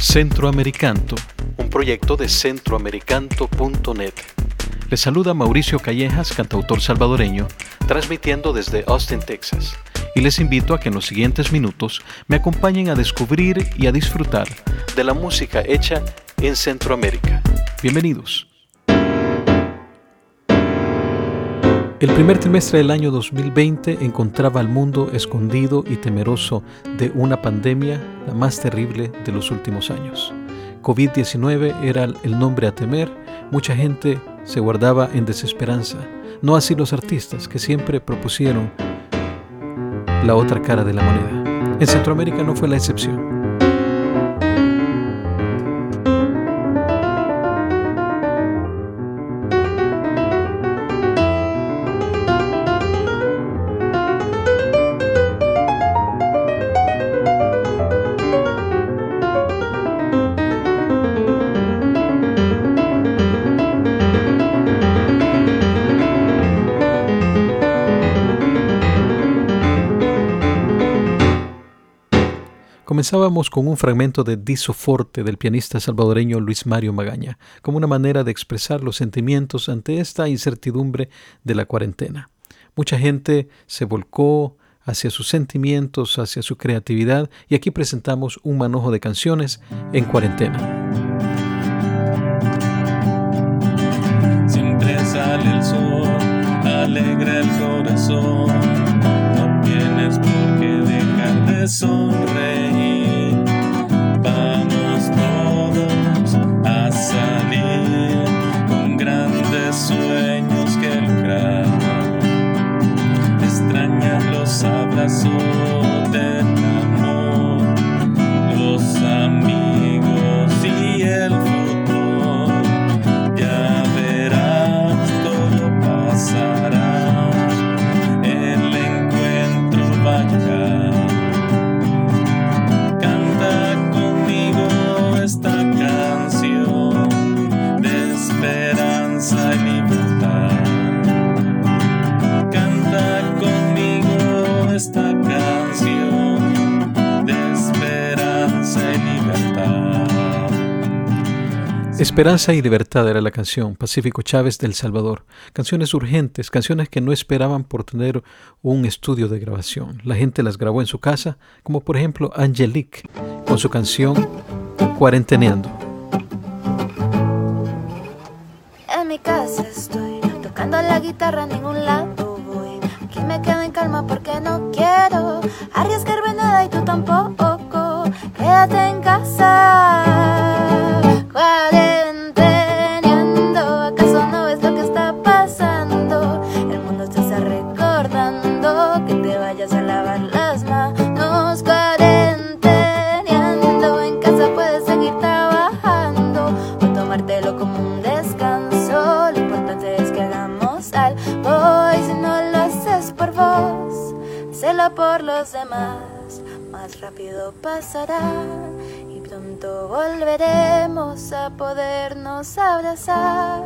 Centroamericanto, un proyecto de centroamericanto.net. Les saluda Mauricio Callejas, cantautor salvadoreño, transmitiendo desde Austin, Texas. Y les invito a que en los siguientes minutos me acompañen a descubrir y a disfrutar de la música hecha en Centroamérica. Bienvenidos. El primer trimestre del año 2020 encontraba al mundo escondido y temeroso de una pandemia la más terrible de los últimos años. COVID-19 era el nombre a temer, mucha gente se guardaba en desesperanza, no así los artistas que siempre propusieron la otra cara de la moneda. En Centroamérica no fue la excepción. Comenzábamos con un fragmento de Diso Forte del pianista salvadoreño Luis Mario Magaña, como una manera de expresar los sentimientos ante esta incertidumbre de la cuarentena. Mucha gente se volcó hacia sus sentimientos, hacia su creatividad, y aquí presentamos un manojo de canciones en cuarentena. Siempre sale el sol, alegra el corazón, no tienes por qué dejar de sonreír. Esperanza y libertad era la canción, Pacífico Chávez del Salvador. Canciones urgentes, canciones que no esperaban por tener un estudio de grabación. La gente las grabó en su casa, como por ejemplo Angelique, con su canción Cuarenteneando. Mi casa estoy tocando la guitarra, a ningún lado voy. Aquí me quedo en calma porque no quiero arriesgarme nada y tú tampoco. Quédate en casa. Demás, más rápido pasará y pronto volveremos a podernos abrazar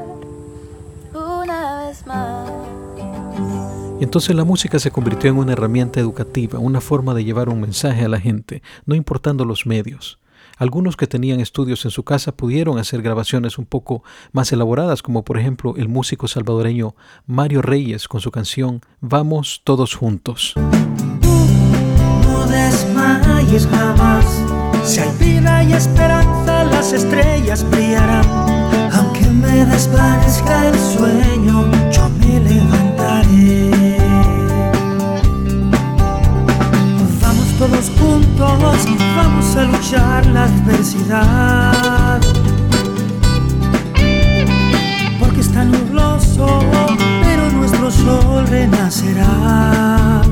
una vez más. Y entonces la música se convirtió en una herramienta educativa, una forma de llevar un mensaje a la gente, no importando los medios. Algunos que tenían estudios en su casa pudieron hacer grabaciones un poco más elaboradas, como por ejemplo el músico salvadoreño Mario Reyes con su canción Vamos todos juntos desmayes jamás. Si hay vida y esperanza, las estrellas brillarán. Aunque me desvanezca el sueño, yo me levantaré. Vamos todos juntos, vamos a luchar la adversidad. Porque está nubloso, pero nuestro sol renacerá.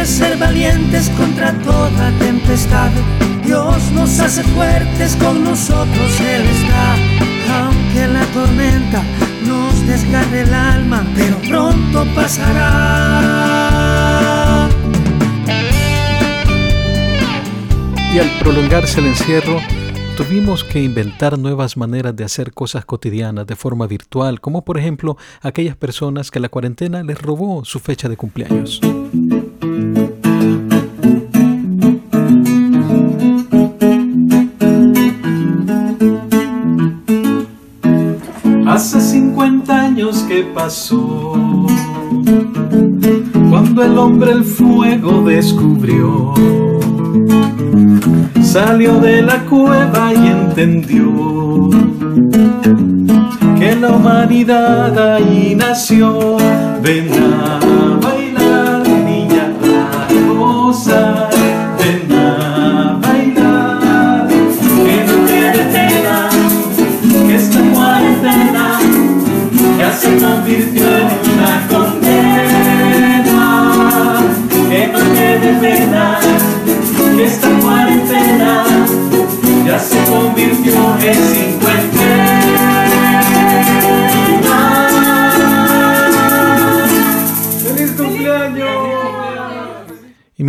Que ser valientes contra toda tempestad. Dios nos hace fuertes, con nosotros Él está. Aunque la tormenta nos desgarre el alma, pero pronto pasará. Y al prolongarse el encierro, tuvimos que inventar nuevas maneras de hacer cosas cotidianas de forma virtual, como por ejemplo aquellas personas que la cuarentena les robó su fecha de cumpleaños. Pasó. Cuando el hombre el fuego descubrió, salió de la cueva y entendió que la humanidad ahí nació. Ven a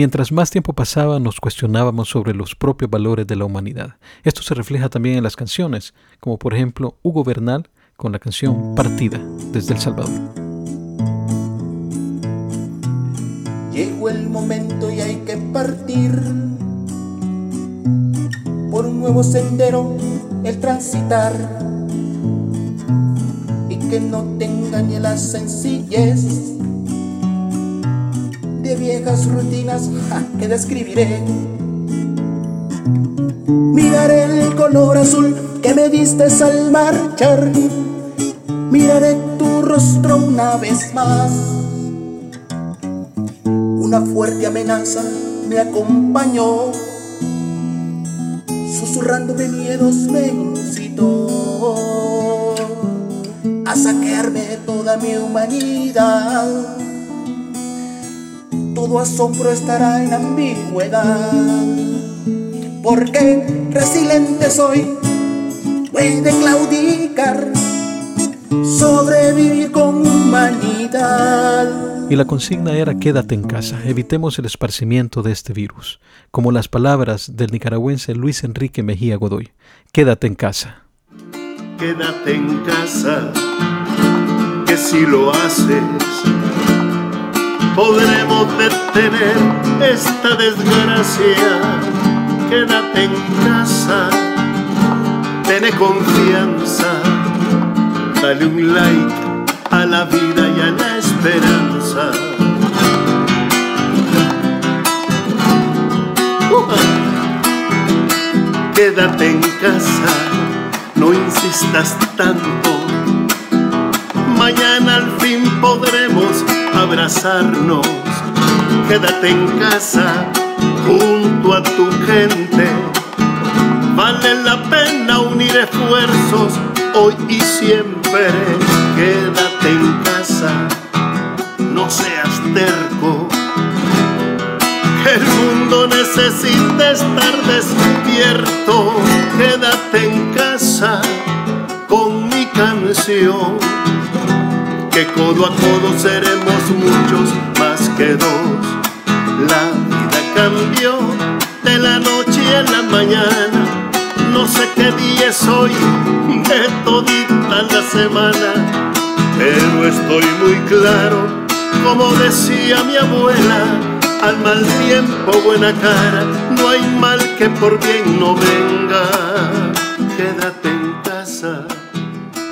mientras más tiempo pasaba, nos cuestionábamos sobre los propios valores de la humanidad. Esto se refleja también en las canciones, como por ejemplo Hugo Bernal con la canción Partida desde El Salvador. Llegó el momento y hay que partir por un nuevo sendero, el transitar y que no te engañe la sencillez viejas rutinas que describiré. Miraré el color azul que me diste al marchar. Miraré tu rostro una vez más. Una fuerte amenaza me acompañó. Susurrándome miedos me incitó a saquearme toda mi humanidad. Todo asombro estará en ambigüedad porque resiliente soy, puede claudicar, sobrevivir con humanidad. Y la consigna era quédate en casa, evitemos el esparcimiento de este virus, como las palabras del nicaragüense Luis Enrique Mejía Godoy, quédate en casa. Quédate en casa, que si lo haces, podremos detener esta desgracia quédate en casa, ten confianza, dale un like a la vida y a la esperanza. Quédate en casa, no insistas tanto. Mañana al fin podremos abrazarnos. Quédate en casa junto a tu gente. Vale la pena unir esfuerzos hoy y siempre. Quédate en casa, no seas terco. El mundo necesita estar despierto. Quédate en casa con mi canción. Que codo a codo seremos muchos más que dos. La cambió de la noche a la mañana. No sé qué día es hoy de todita la semana, pero estoy muy claro, como decía mi abuela, al mal tiempo buena cara, no hay mal que por bien no venga. Quédate en casa.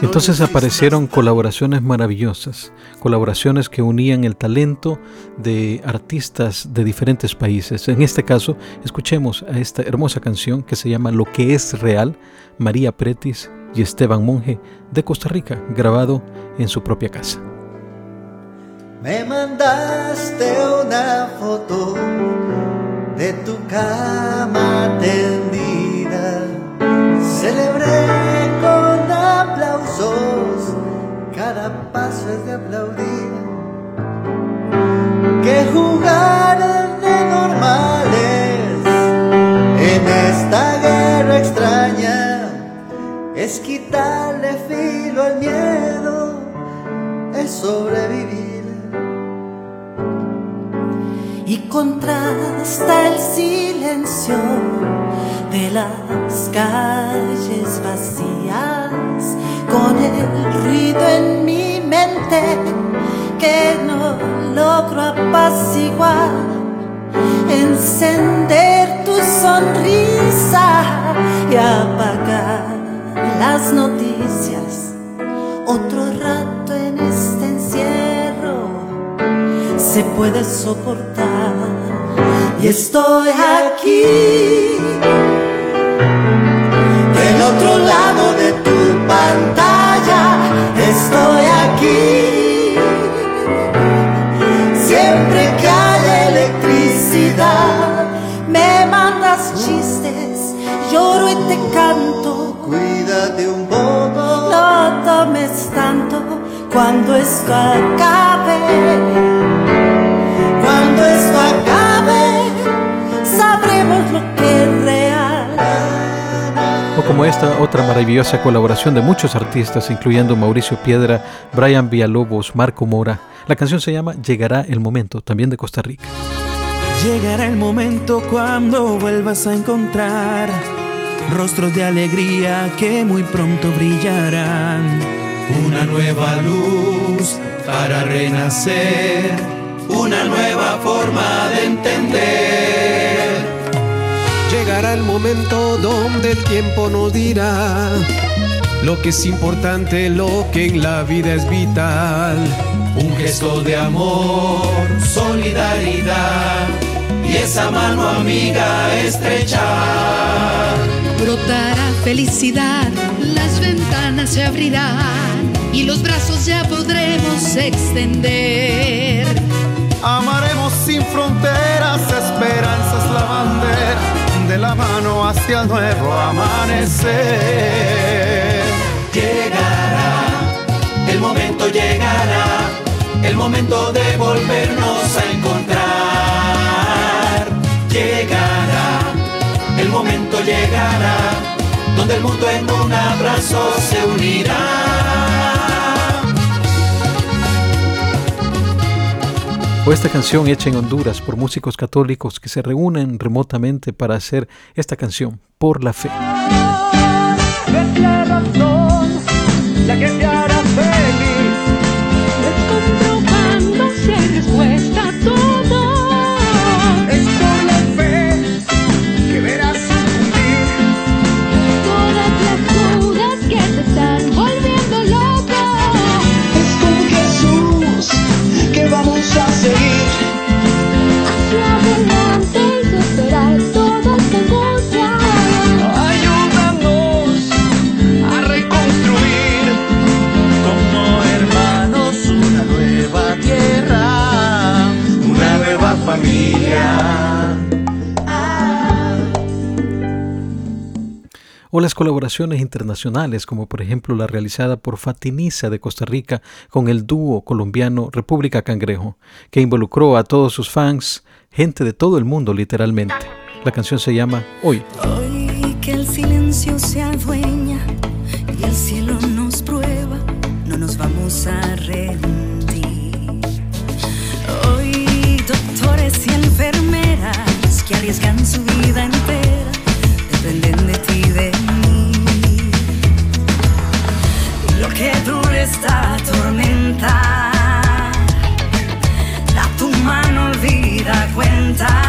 Entonces aparecieron colaboraciones maravillosas, colaboraciones que unían el talento de artistas de diferentes países. En este caso, escuchemos a esta hermosa canción que se llama Lo que es real, María Pretis y Esteban Monge de Costa Rica, grabado en su propia casa. Me mandaste una foto de tu cama tendida. Celebré con de aplaudir. Que jugar de normales en esta guerra extraña es quitarle filo al miedo, es sobrevivir. y contrasta el silencio de las calles vacías con el ruido en que no logro apaciguar. Encender tu sonrisa y apagar las noticias. Otro rato en este se puede soportar. Y estoy aquí, esto acabe. Cuando esto acabe, sabremos lo que es real. O como esta otra maravillosa colaboración de muchos artistas, incluyendo Mauricio Piedra, Brian Villalobos, Marco Mora. La canción se llama Llegará el momento, también de Costa Rica. Llegará el momento cuando vuelvas a encontrar rostros de alegría que muy pronto brillarán. Una nueva luz para renacer, una nueva forma de entender. Llegará el momento donde el tiempo nos dirá lo que es importante, lo que en la vida es vital. Un gesto de amor, solidaridad y esa mano amiga estrechar. Brotará felicidad, las ventanas se abrirán y los brazos ya podremos extender. Amaremos sin fronteras, esperanza es la bandera, de la mano hacia el nuevo amanecer. Llegará, el momento llegará, el momento de volvernos a encontrar. Llegará, el momento llegará, donde el mundo en un abrazo se unirá. O esta canción hecha en Honduras por músicos católicos que se reúnen remotamente para hacer esta canción por la fe. Es la razón la que te hará feliz. Las colaboraciones internacionales, como por ejemplo la realizada por Fatiniza de Costa Rica con el dúo colombiano República Cangrejo, que involucró a todos sus fans, gente de todo el mundo literalmente. La canción se llama Hoy. Hoy que el silencio se adueña y el cielo nos prueba, no nos vamos a rendir. Hoy doctores y enfermeras que arriesgan su vida entera, dependen de ti y de mí. Y lo que dure esta tormenta, da tu mano, olvida cuentas.